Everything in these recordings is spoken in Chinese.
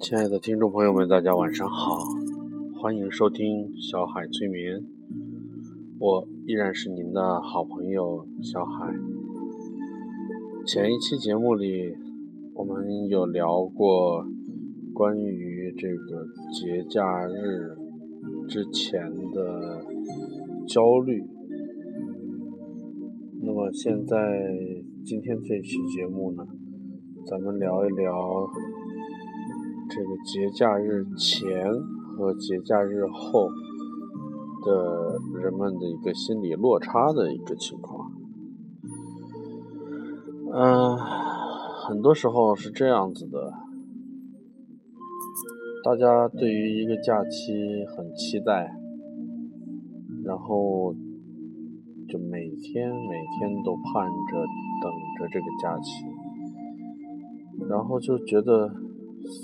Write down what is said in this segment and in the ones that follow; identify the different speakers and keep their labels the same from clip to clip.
Speaker 1: 亲爱的听众朋友们，大家晚上好，欢迎收听小海催眠，我依然是您的好朋友小海。前一期节目里，我们有聊过关于这个节假日之前的焦虑，那么现在今天这期节目呢，咱们聊一聊。这个节假日前和节假日后的人们的一个心理落差的一个情况，嗯，很多时候是这样子的，大家对于一个假期很期待，然后就每天每天都盼着等着这个假期，然后就觉得。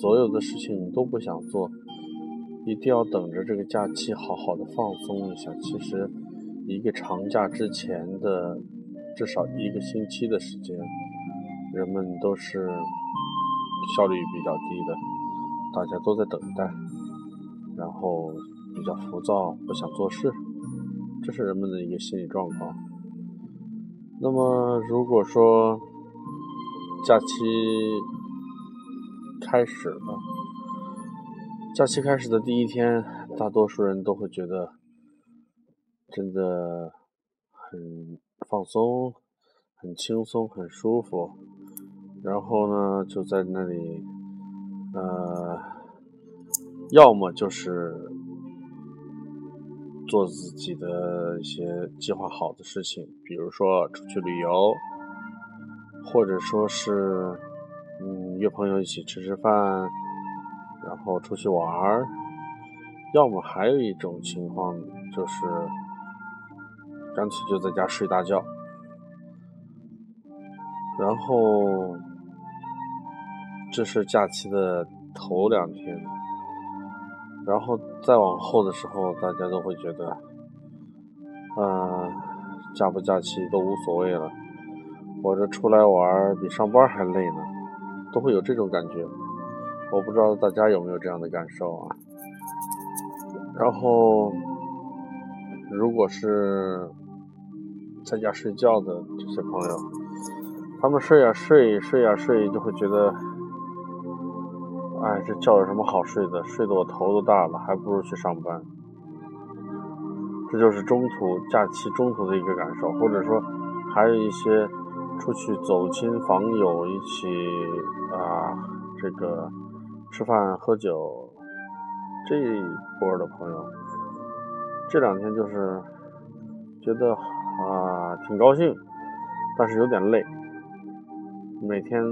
Speaker 1: 所有的事情都不想做，一定要等着这个假期好好的放松一下。其实，一个长假之前的至少一个星期的时间，人们都是效率比较低的，大家都在等待，然后比较浮躁，不想做事，这是人们的一个心理状况。那么，如果说假期，开始了，假期开始的第一天，大多数人都会觉得真的很放松、很轻松、很舒服。然后呢，就在那里，呃，要么就是做自己的一些计划好的事情，比如说出去旅游，或者说是。嗯，约朋友一起吃吃饭，然后出去玩儿。要么还有一种情况，就是干脆就在家睡大觉。然后，这是假期的头两天，然后再往后的时候，大家都会觉得，嗯，假不假期都无所谓了。我这出来玩比上班还累呢。都会有这种感觉，我不知道大家有没有这样的感受啊。然后，如果是在家睡觉的这些朋友，他们睡呀睡，睡呀睡，就会觉得，哎，这觉有什么好睡的？睡得我头都大了，还不如去上班。这就是中途假期中途的一个感受，或者说还有一些。出去走亲访友，一起啊，这个吃饭喝酒，这一波的朋友，这两天就是觉得啊挺高兴，但是有点累。每天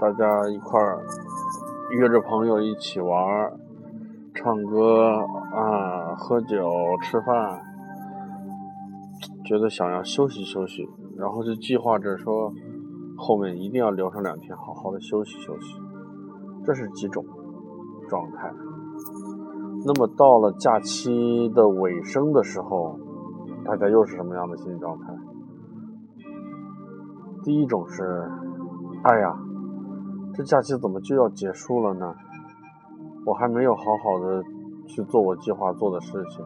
Speaker 1: 大家一块儿约着朋友一起玩、唱歌啊、喝酒、吃饭，觉得想要休息休息。然后就计划着说，后面一定要留上两天，好好的休息休息。这是几种状态。那么到了假期的尾声的时候，大家又是什么样的心理状态？第一种是，哎呀，这假期怎么就要结束了呢？我还没有好好的去做我计划做的事情，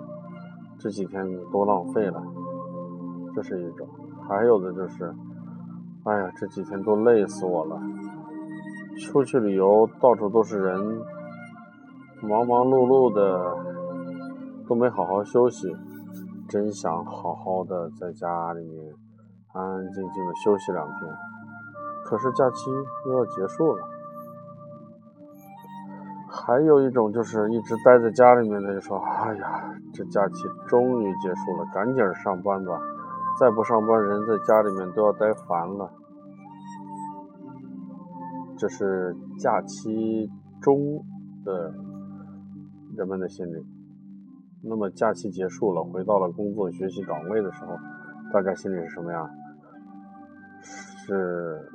Speaker 1: 这几天都浪费了。这是一种。还有的就是，哎呀，这几天都累死我了。出去旅游，到处都是人，忙忙碌碌的，都没好好休息。真想好好的在家里面安安静静的休息两天。可是假期又要结束了。还有一种就是一直待在家里面的，就说：“哎呀，这假期终于结束了，赶紧上班吧。”再不上班，人在家里面都要待烦了。这是假期中的人们的心理。那么假期结束了，回到了工作学习岗位的时候，大家心里是什么样？是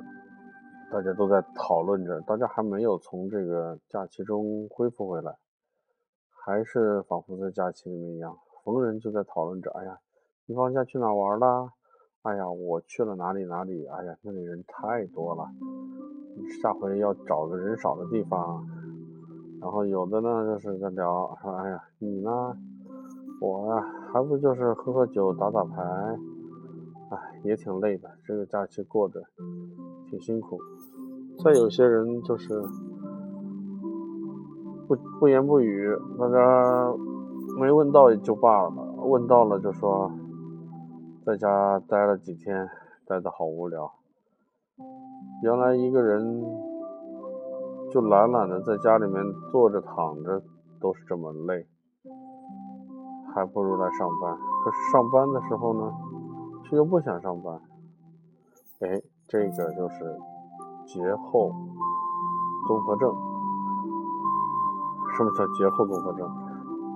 Speaker 1: 大家都在讨论着，大家还没有从这个假期中恢复回来，还是仿佛在假期里面一样，逢人就在讨论着。哎呀。你放假去哪玩了？哎呀，我去了哪里哪里？哎呀，那里人太多了，下回要找个人少的地方。然后有的呢就是在聊说，哎呀，你呢？我呀，还不就是喝喝酒、打打牌，哎，也挺累的。这个假期过得挺辛苦。再有些人就是不不言不语，大家没问到也就罢了，问到了就说在家待了几天，待的好无聊。原来一个人就懒懒的在家里面坐着躺着都是这么累。还不如来上班，可是上班的时候呢，却又不想上班。哎，这个就是节后综合症。什么叫节后综合症？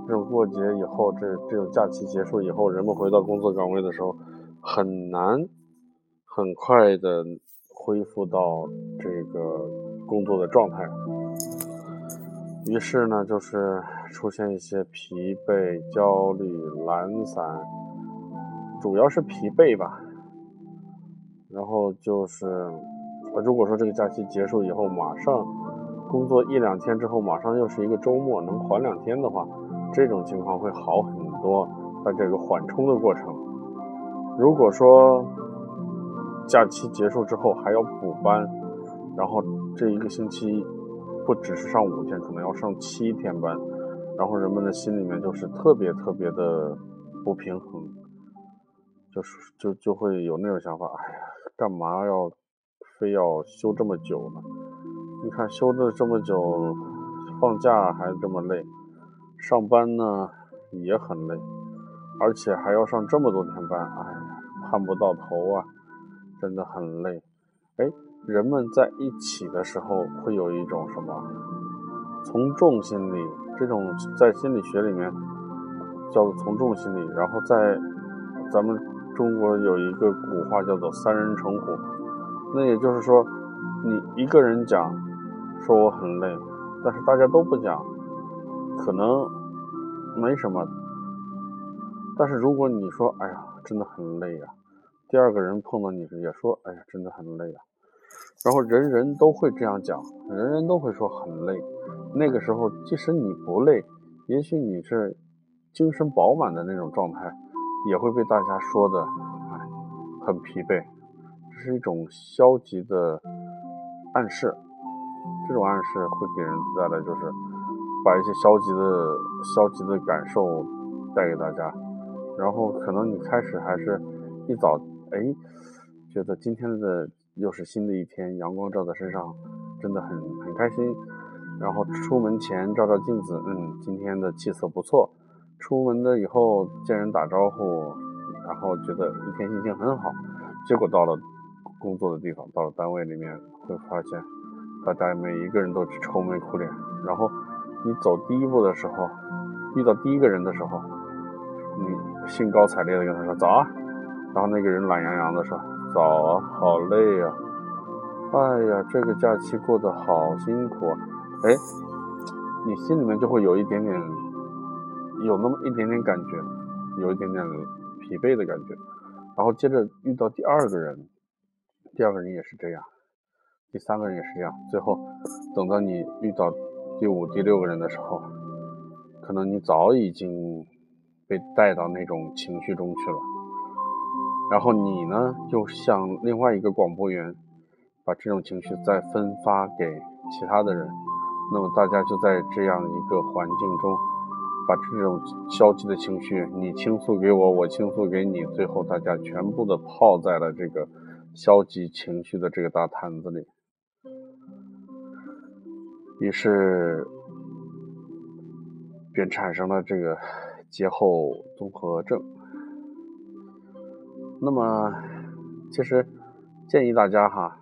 Speaker 1: 这种过节以后，这这种假期结束以后，人们回到工作岗位的时候，很难很快的恢复到这个工作的状态。于是呢，就是出现一些疲惫、焦虑、懒散，主要是疲惫吧。然后就是，如果说这个假期结束以后，马上工作一两天之后，马上又是一个周末，能缓两天的话，这种情况会好很多。在这个缓冲的过程，如果说假期结束之后还要补班，然后这一个星期。不只是上五天，可能要上七天班，然后人们的心里面就是特别特别的不平衡，就是就就会有那种想法，哎呀，干嘛要非要休这么久呢？你看休了这么久，放假还这么累，上班呢也很累，而且还要上这么多天班，哎呀，盼不到头啊，真的很累，哎。人们在一起的时候会有一种什么从众心理？这种在心理学里面叫做从众心理。然后在咱们中国有一个古话叫做“三人成虎”，那也就是说，你一个人讲说我很累，但是大家都不讲，可能没什么。但是如果你说“哎呀，真的很累呀”，第二个人碰到你也说“哎呀，真的很累呀”。然后人人都会这样讲，人人都会说很累。那个时候，即使你不累，也许你是精神饱满的那种状态，也会被大家说的，很疲惫。这是一种消极的暗示，这种暗示会给人带来就是把一些消极的消极的感受带给大家。然后可能你开始还是一早，哎，觉得今天的。又是新的一天，阳光照在身上，真的很很开心。然后出门前照照镜子，嗯，今天的气色不错。出门了以后见人打招呼，然后觉得一天心情很好。结果到了工作的地方，到了单位里面，会发现大家每一个人都愁眉苦脸。然后你走第一步的时候，遇到第一个人的时候，你兴高采烈的跟他说早啊，然后那个人懒洋洋的说。早啊，好累呀！哎呀，这个假期过得好辛苦啊！哎，你心里面就会有一点点，有那么一点点感觉，有一点点疲惫的感觉。然后接着遇到第二个人，第二个人也是这样，第三个人也是这样。最后等到你遇到第五、第六个人的时候，可能你早已经被带到那种情绪中去了。然后你呢，就像另外一个广播员，把这种情绪再分发给其他的人，那么大家就在这样一个环境中，把这种消极的情绪，你倾诉给我，我倾诉给你，最后大家全部的泡在了这个消极情绪的这个大坛子里，于是便产生了这个节后综合症。那么，其实建议大家哈，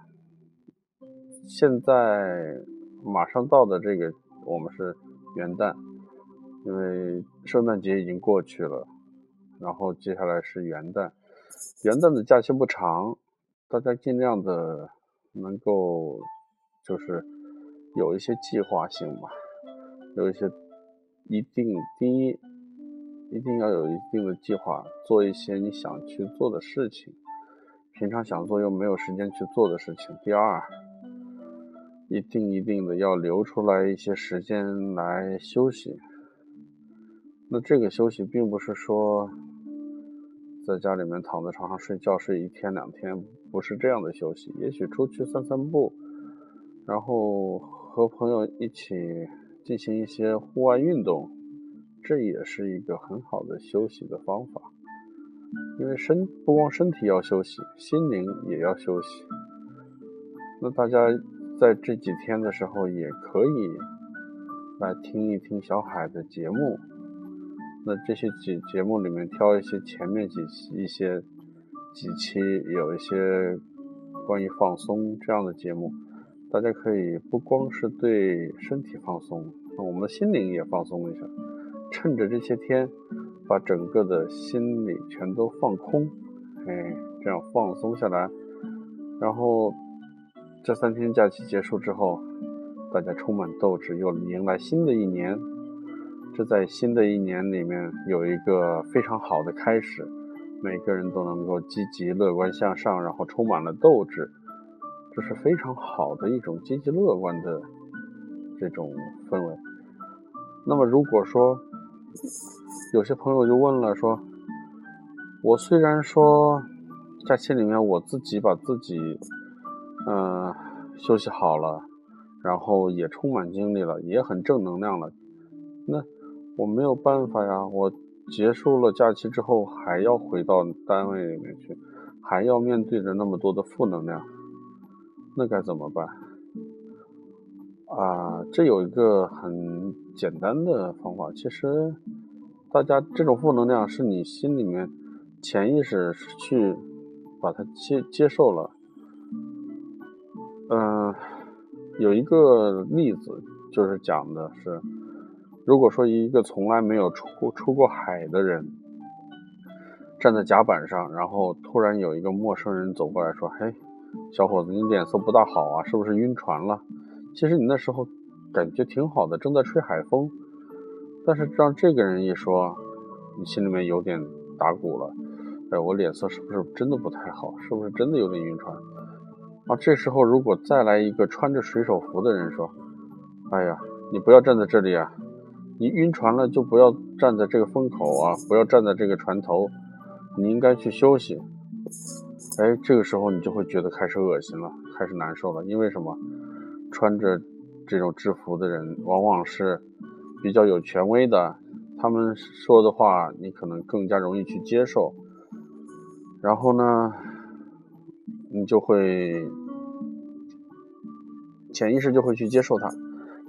Speaker 1: 现在马上到的这个我们是元旦，因为圣诞节已经过去了，然后接下来是元旦，元旦的假期不长，大家尽量的能够就是有一些计划性吧，有一些一定第一。一定要有一定的计划，做一些你想去做的事情，平常想做又没有时间去做的事情。第二，一定一定的要留出来一些时间来休息。那这个休息并不是说在家里面躺在床上睡觉睡一天两天，不是这样的休息。也许出去散散步，然后和朋友一起进行一些户外运动，这也是一个很好的休息的方法。因为身不光身体要休息，心灵也要休息。那大家。在这几天的时候，也可以来听一听小海的节目。那这些节节目里面挑一些前面几期一些几期有一些关于放松这样的节目，大家可以不光是对身体放松，我们的心灵也放松一下。趁着这些天，把整个的心理全都放空，哎，这样放松下来，然后。这三天假期结束之后，大家充满斗志，又迎来新的一年。这在新的一年里面有一个非常好的开始，每个人都能够积极乐观向上，然后充满了斗志，这是非常好的一种积极乐观的这种氛围。那么，如果说 有些朋友就问了，说我虽然说假期里面我自己把自己。嗯，休息好了，然后也充满精力了，也很正能量了。那我没有办法呀，我结束了假期之后还要回到单位里面去，还要面对着那么多的负能量，那该怎么办？啊，这有一个很简单的方法，其实大家这种负能量是你心里面潜意识去把它接接受了。嗯，有一个例子，就是讲的是，如果说一个从来没有出出过海的人，站在甲板上，然后突然有一个陌生人走过来说：“嘿，小伙子，你脸色不大好啊，是不是晕船了？”其实你那时候感觉挺好的，正在吹海风，但是让这个人一说，你心里面有点打鼓了。哎，我脸色是不是真的不太好？是不是真的有点晕船？啊，这时候如果再来一个穿着水手服的人说：“哎呀，你不要站在这里啊！你晕船了就不要站在这个风口啊，不要站在这个船头，你应该去休息。”哎，这个时候你就会觉得开始恶心了，开始难受了，因为什么？穿着这种制服的人往往是比较有权威的，他们说的话你可能更加容易去接受。然后呢？你就会潜意识就会去接受它，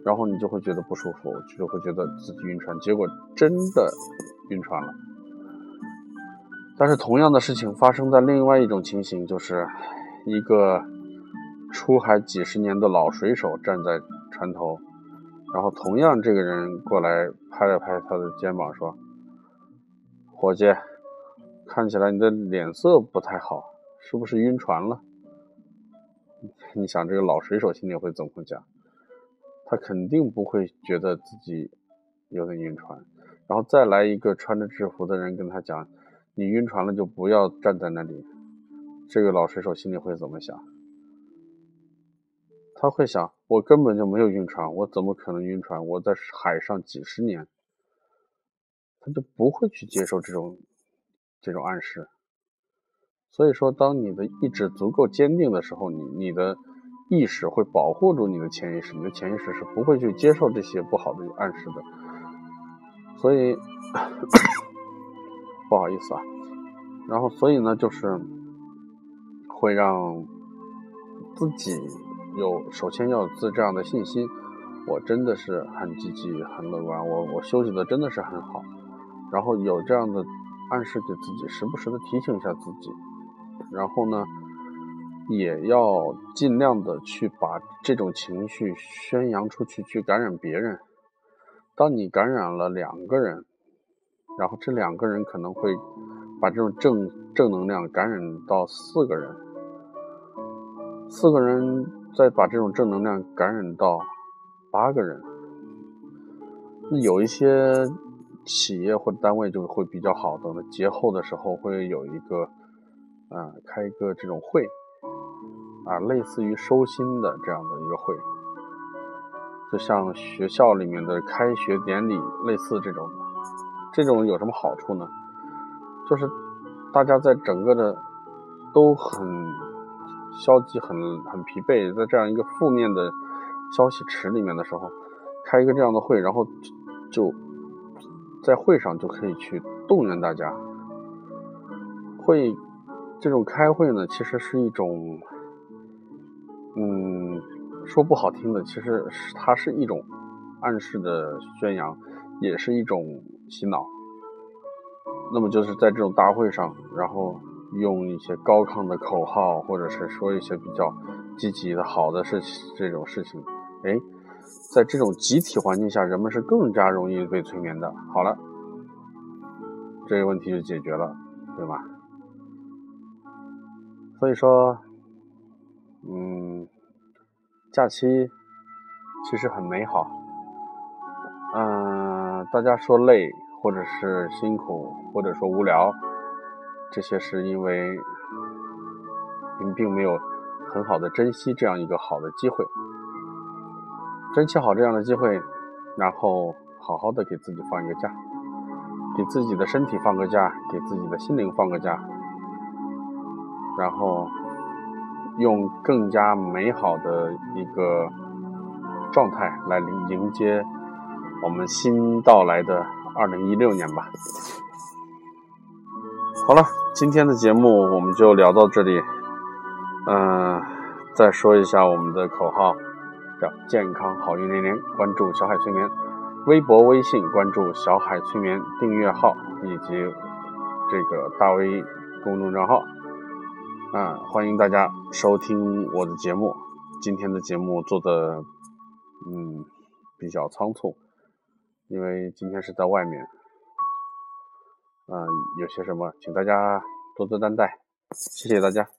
Speaker 1: 然后你就会觉得不舒服，就会觉得自己晕船，结果真的晕船了。但是同样的事情发生在另外一种情形，就是一个出海几十年的老水手站在船头，然后同样这个人过来拍了拍他的肩膀说：“伙计，看起来你的脸色不太好。”是不是晕船了？你想这个老水手心里会怎么讲？他肯定不会觉得自己有点晕船。然后再来一个穿着制服的人跟他讲：“你晕船了就不要站在那里。”这个老水手心里会怎么想？他会想：我根本就没有晕船，我怎么可能晕船？我在海上几十年，他就不会去接受这种这种暗示。所以说，当你的意志足够坚定的时候，你你的意识会保护住你的潜意识，你的潜意识是不会去接受这些不好的暗示的。所以，不好意思啊。然后，所以呢，就是会让自己有首先要有自这样的信心，我真的是很积极、很乐观，我我休息的真的是很好。然后有这样的暗示给自己，时不时的提醒一下自己。然后呢，也要尽量的去把这种情绪宣扬出去，去感染别人。当你感染了两个人，然后这两个人可能会把这种正正能量感染到四个人，四个人再把这种正能量感染到八个人。那有一些企业或者单位就会比较好的，节后的时候会有一个。啊，开一个这种会，啊，类似于收心的这样的一个会，就像学校里面的开学典礼，类似这种，这种有什么好处呢？就是大家在整个的都很消极、很很疲惫，在这样一个负面的消息池里面的时候，开一个这样的会，然后就在会上就可以去动员大家。会这种开会呢，其实是一种，嗯。说不好听的，其实是它是一种暗示的宣扬，也是一种洗脑。那么就是在这种大会上，然后用一些高亢的口号，或者是说一些比较积极的好的事情，这种事情，哎，在这种集体环境下，人们是更加容易被催眠的。好了，这个问题就解决了，对吧？所以说，嗯。假期其实很美好，嗯，大家说累，或者是辛苦，或者说无聊，这些是因为您并没有很好的珍惜这样一个好的机会，珍惜好这样的机会，然后好好的给自己放一个假，给自己的身体放个假，给自己的心灵放个假，然后。用更加美好的一个状态来迎接我们新到来的二零一六年吧。好了，今天的节目我们就聊到这里。嗯，再说一下我们的口号，叫“健康好运连连”。关注小海催眠，微博、微信关注小海催眠订阅号以及这个大 V 公众账号。啊，欢迎大家收听我的节目。今天的节目做的，嗯，比较仓促，因为今天是在外面。嗯，有些什么，请大家多多担待，谢谢大家。